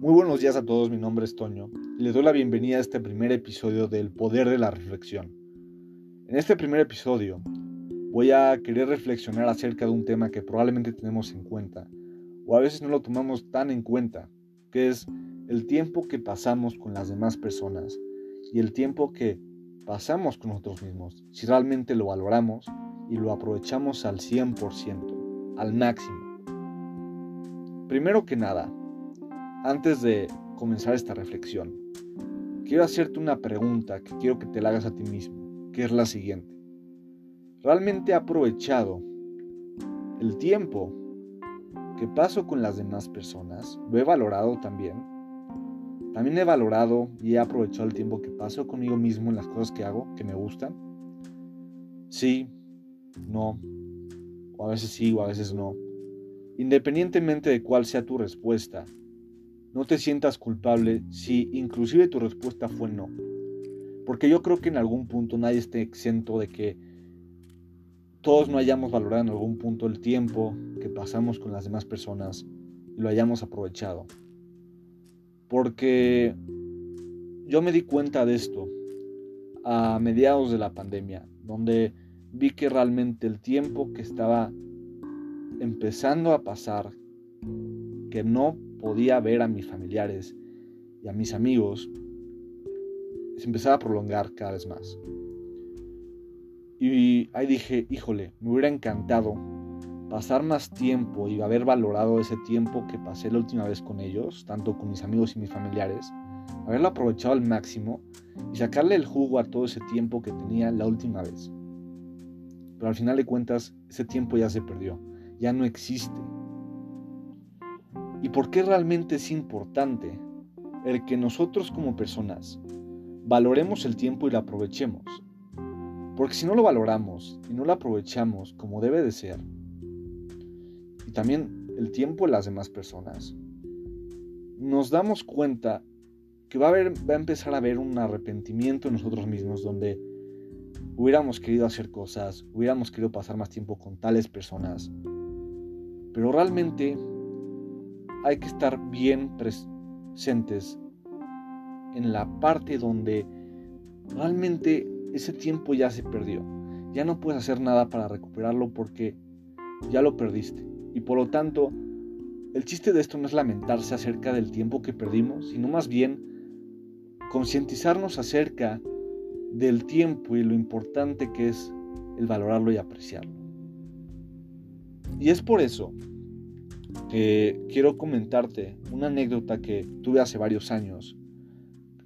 Muy buenos días a todos, mi nombre es Toño y les doy la bienvenida a este primer episodio del Poder de la Reflexión. En este primer episodio voy a querer reflexionar acerca de un tema que probablemente tenemos en cuenta o a veces no lo tomamos tan en cuenta, que es el tiempo que pasamos con las demás personas y el tiempo que pasamos con nosotros mismos, si realmente lo valoramos y lo aprovechamos al 100%, al máximo. Primero que nada, antes de comenzar esta reflexión, quiero hacerte una pregunta que quiero que te la hagas a ti mismo, que es la siguiente. ¿Realmente he aprovechado el tiempo que paso con las demás personas? ¿Lo he valorado también? También he valorado y he aprovechado el tiempo que paso conmigo mismo en las cosas que hago, que me gustan. Sí, no, o a veces sí o a veces no. Independientemente de cuál sea tu respuesta, no te sientas culpable si inclusive tu respuesta fue no. Porque yo creo que en algún punto nadie esté exento de que todos no hayamos valorado en algún punto el tiempo que pasamos con las demás personas y lo hayamos aprovechado. Porque yo me di cuenta de esto a mediados de la pandemia, donde vi que realmente el tiempo que estaba empezando a pasar, que no podía ver a mis familiares y a mis amigos, se empezaba a prolongar cada vez más. Y ahí dije, híjole, me hubiera encantado pasar más tiempo y haber valorado ese tiempo que pasé la última vez con ellos, tanto con mis amigos y mis familiares, haberlo aprovechado al máximo y sacarle el jugo a todo ese tiempo que tenía la última vez. Pero al final de cuentas, ese tiempo ya se perdió ya no existe. ¿Y por qué realmente es importante el que nosotros como personas valoremos el tiempo y lo aprovechemos? Porque si no lo valoramos y no lo aprovechamos como debe de ser, y también el tiempo de las demás personas, nos damos cuenta que va a, va a empezar a haber un arrepentimiento en nosotros mismos donde hubiéramos querido hacer cosas, hubiéramos querido pasar más tiempo con tales personas, pero realmente hay que estar bien presentes en la parte donde realmente ese tiempo ya se perdió. Ya no puedes hacer nada para recuperarlo porque ya lo perdiste. Y por lo tanto, el chiste de esto no es lamentarse acerca del tiempo que perdimos, sino más bien concientizarnos acerca del tiempo y lo importante que es el valorarlo y apreciarlo. Y es por eso que quiero comentarte una anécdota que tuve hace varios años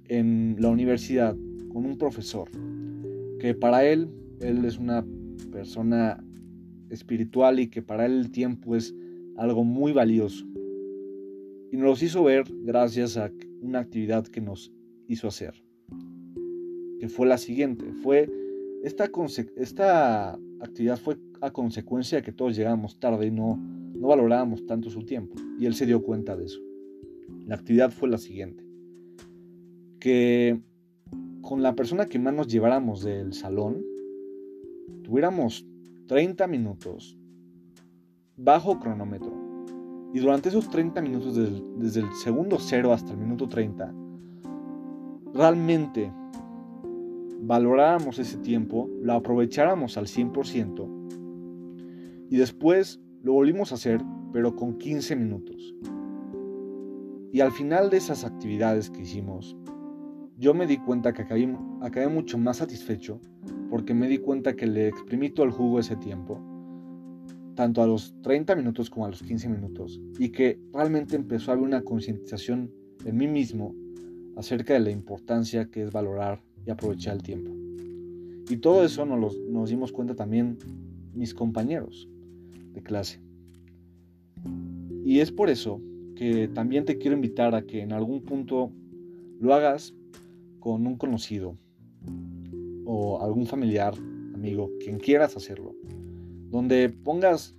en la universidad con un profesor, que para él, él es una persona espiritual y que para él el tiempo es algo muy valioso. Y nos lo hizo ver gracias a una actividad que nos hizo hacer, que fue la siguiente, fue esta, esta actividad fue a consecuencia de que todos llegamos tarde y no, no valorábamos tanto su tiempo. Y él se dio cuenta de eso. La actividad fue la siguiente. Que con la persona que más nos lleváramos del salón, tuviéramos 30 minutos bajo cronómetro. Y durante esos 30 minutos, desde, desde el segundo cero hasta el minuto 30, realmente valoráramos ese tiempo, lo aprovecháramos al 100% y después lo volvimos a hacer, pero con 15 minutos. Y al final de esas actividades que hicimos, yo me di cuenta que acabé, mucho más satisfecho porque me di cuenta que le exprimí todo el jugo ese tiempo, tanto a los 30 minutos como a los 15 minutos, y que realmente empezó a haber una concientización en mí mismo acerca de la importancia que es valorar y aprovechar el tiempo. Y todo eso nos dimos cuenta también mis compañeros de clase. Y es por eso que también te quiero invitar a que en algún punto lo hagas con un conocido o algún familiar, amigo, quien quieras hacerlo, donde pongas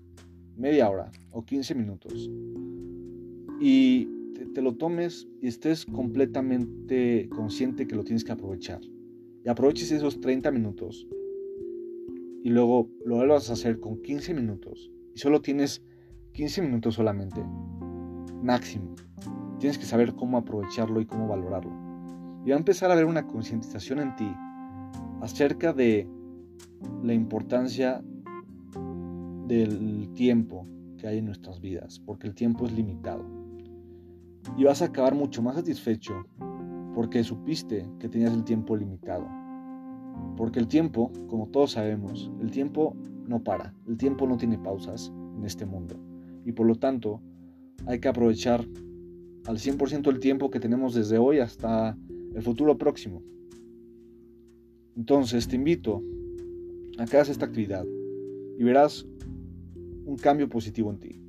media hora o 15 minutos y te, lo tomes y estés completamente consciente que lo tienes que aprovechar. Y aproveches esos 30 minutos y luego lo vuelvas a hacer con 15 minutos y solo tienes 15 minutos solamente, máximo. tienes que saber cómo aprovecharlo y cómo valorarlo. Y va a empezar a haber una concientización en ti acerca de la importancia del tiempo que hay en nuestras vidas, porque el tiempo es limitado. Y vas a acabar mucho más satisfecho porque supiste que tenías el tiempo limitado. Porque el tiempo, como todos sabemos, el tiempo no para, el tiempo no tiene pausas en este mundo. Y por lo tanto, hay que aprovechar al 100% el tiempo que tenemos desde hoy hasta el futuro próximo. Entonces te invito a que hagas esta actividad y verás un cambio positivo en ti,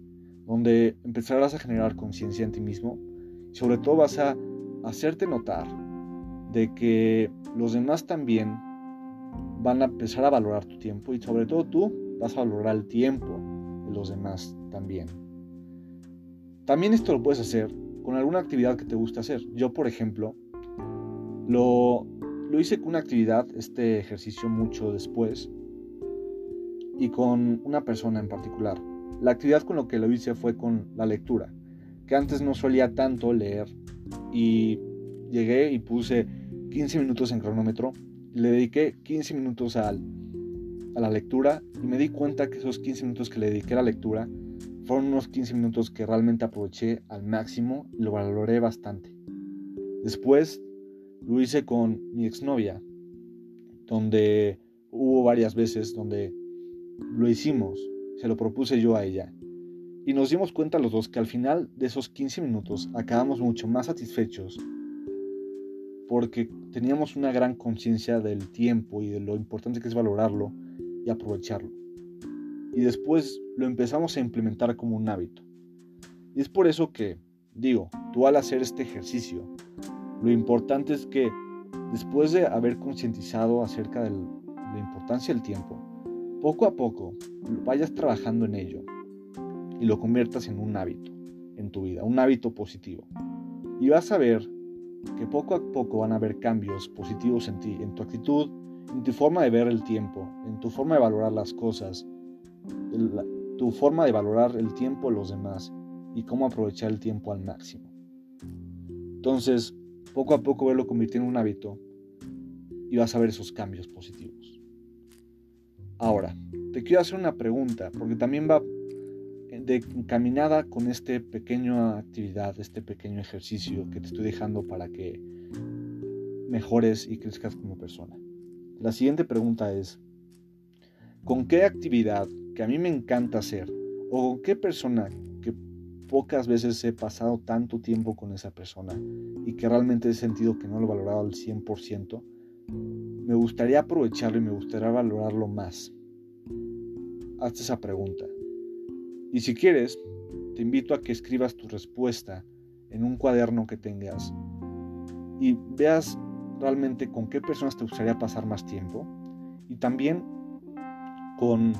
donde empezarás a generar conciencia en ti mismo y sobre todo vas a hacerte notar de que los demás también van a empezar a valorar tu tiempo y sobre todo tú vas a valorar el tiempo de los demás también. También esto lo puedes hacer con alguna actividad que te guste hacer. Yo, por ejemplo, lo, lo hice con una actividad, este ejercicio mucho después, y con una persona en particular. La actividad con lo que lo hice fue con la lectura, que antes no solía tanto leer y llegué y puse 15 minutos en cronómetro, le dediqué 15 minutos a la lectura y me di cuenta que esos 15 minutos que le dediqué a la lectura fueron unos 15 minutos que realmente aproveché al máximo y lo valoré bastante. Después lo hice con mi exnovia, donde hubo varias veces donde lo hicimos, se lo propuse yo a ella. Y nos dimos cuenta los dos que al final de esos 15 minutos acabamos mucho más satisfechos porque teníamos una gran conciencia del tiempo y de lo importante que es valorarlo y aprovecharlo. Y después lo empezamos a implementar como un hábito. Y es por eso que, digo, tú al hacer este ejercicio, lo importante es que después de haber concientizado acerca de la importancia del tiempo, poco a poco vayas trabajando en ello y lo conviertas en un hábito en tu vida, un hábito positivo. Y vas a ver que poco a poco van a haber cambios positivos en ti, en tu actitud, en tu forma de ver el tiempo, en tu forma de valorar las cosas, tu forma de valorar el tiempo de los demás y cómo aprovechar el tiempo al máximo. Entonces, poco a poco verlo convirtiendo en un hábito y vas a ver esos cambios positivos. Ahora, te quiero hacer una pregunta, porque también va de encaminada con esta pequeña actividad, este pequeño ejercicio que te estoy dejando para que mejores y crezcas como persona. La siguiente pregunta es, ¿con qué actividad que a mí me encanta hacer o con qué persona que pocas veces he pasado tanto tiempo con esa persona y que realmente he sentido que no lo he valorado al 100%, me gustaría aprovecharlo y me gustaría valorarlo más? Hazte esa pregunta. Y si quieres, te invito a que escribas tu respuesta en un cuaderno que tengas y veas realmente con qué personas te gustaría pasar más tiempo y también con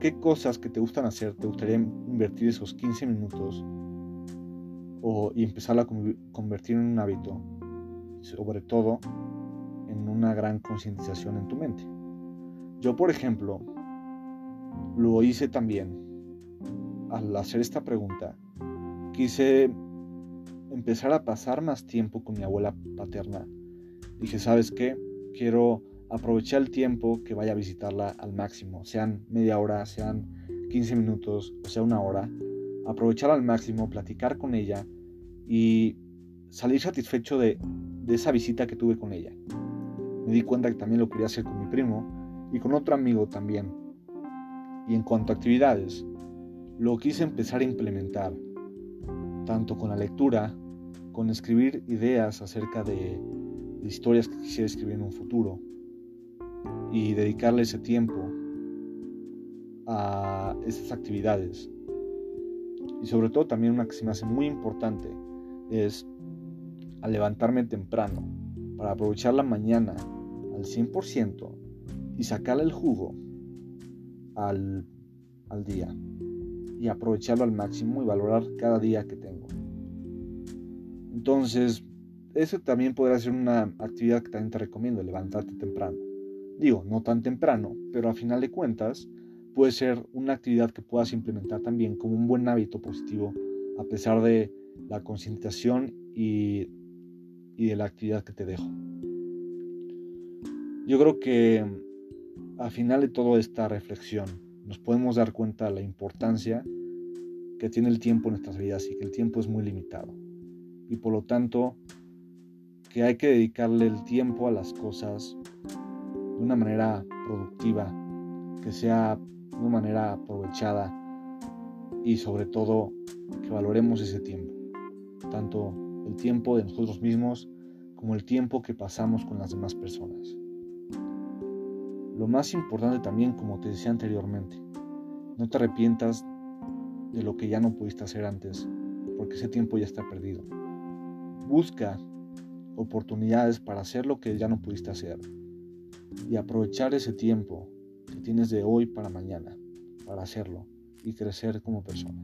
qué cosas que te gustan hacer te gustaría invertir esos 15 minutos o, y empezar a convertir en un hábito, sobre todo en una gran concientización en tu mente. Yo, por ejemplo, lo hice también al hacer esta pregunta. Quise empezar a pasar más tiempo con mi abuela paterna. Dije, ¿sabes qué? Quiero aprovechar el tiempo que vaya a visitarla al máximo, sean media hora, sean 15 minutos o sea una hora. Aprovechar al máximo, platicar con ella y salir satisfecho de, de esa visita que tuve con ella. Me di cuenta que también lo quería hacer con mi primo y con otro amigo también. Y en cuanto a actividades, lo quise empezar a implementar, tanto con la lectura, con escribir ideas acerca de, historias que quisiera escribir en un futuro y dedicarle ese tiempo a esas actividades. Y sobre todo también una que se me hace muy importante es a levantarme temprano para aprovechar la mañana al 100% y sacarle el jugo al, al día y aprovecharlo al máximo y valorar cada día que tengo. Entonces, eso también podría ser una actividad que también te recomiendo, levantarte temprano. Digo, no tan temprano, pero a final de cuentas puede ser una actividad que puedas implementar también como un buen hábito positivo, a pesar de la concientización y, y de la actividad que te dejo. Yo creo que al final de toda esta reflexión nos podemos dar cuenta de la importancia que tiene el tiempo en nuestras vidas y que el tiempo es muy limitado. Y por lo tanto, que hay que dedicarle el tiempo a las cosas de una manera productiva, que sea de una manera aprovechada y sobre todo que valoremos ese tiempo, tanto el tiempo de nosotros mismos como el tiempo que pasamos con las demás personas. Lo más importante también, como te decía anteriormente, no te arrepientas de lo que ya no pudiste hacer antes, porque ese tiempo ya está perdido. Busca oportunidades para hacer lo que ya no pudiste hacer y aprovechar ese tiempo que tienes de hoy para mañana para hacerlo y crecer como persona.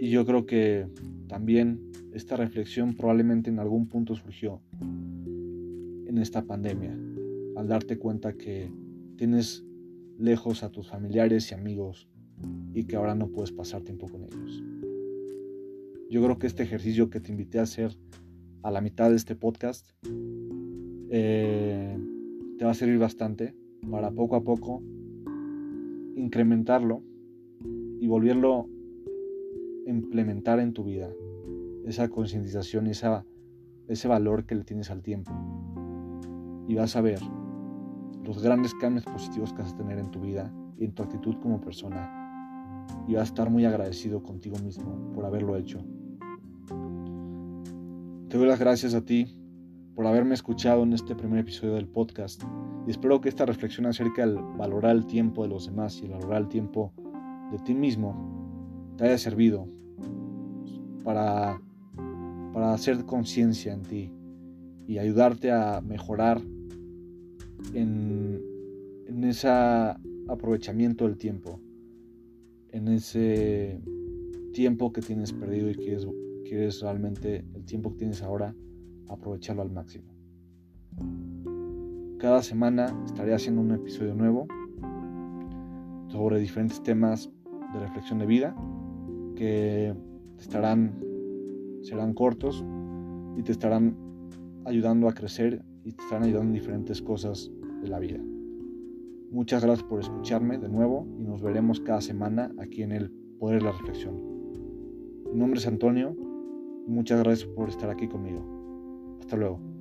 Y yo creo que también esta reflexión probablemente en algún punto surgió en esta pandemia, al darte cuenta que tienes lejos a tus familiares y amigos y que ahora no puedes pasar tiempo con ellos. Yo creo que este ejercicio que te invité a hacer a la mitad de este podcast eh, te va a servir bastante para poco a poco incrementarlo y volverlo a implementar en tu vida. Esa concientización, ese valor que le tienes al tiempo. Y vas a ver los grandes cambios positivos que vas a tener en tu vida y en tu actitud como persona. Y vas a estar muy agradecido contigo mismo por haberlo hecho. Te doy las gracias a ti por haberme escuchado en este primer episodio del podcast y espero que esta reflexión acerca del valorar el tiempo de los demás y el valorar el tiempo de ti mismo te haya servido para, para hacer conciencia en ti y ayudarte a mejorar en, en ese aprovechamiento del tiempo, en ese tiempo que tienes perdido y quieres, quieres realmente el tiempo que tienes ahora aprovecharlo al máximo. Cada semana estaré haciendo un episodio nuevo sobre diferentes temas de reflexión de vida que estarán serán cortos y te estarán ayudando a crecer y te estarán ayudando en diferentes cosas de la vida. Muchas gracias por escucharme de nuevo y nos veremos cada semana aquí en el Poder de la Reflexión. Mi nombre es Antonio y muchas gracias por estar aquí conmigo. Hasta luego.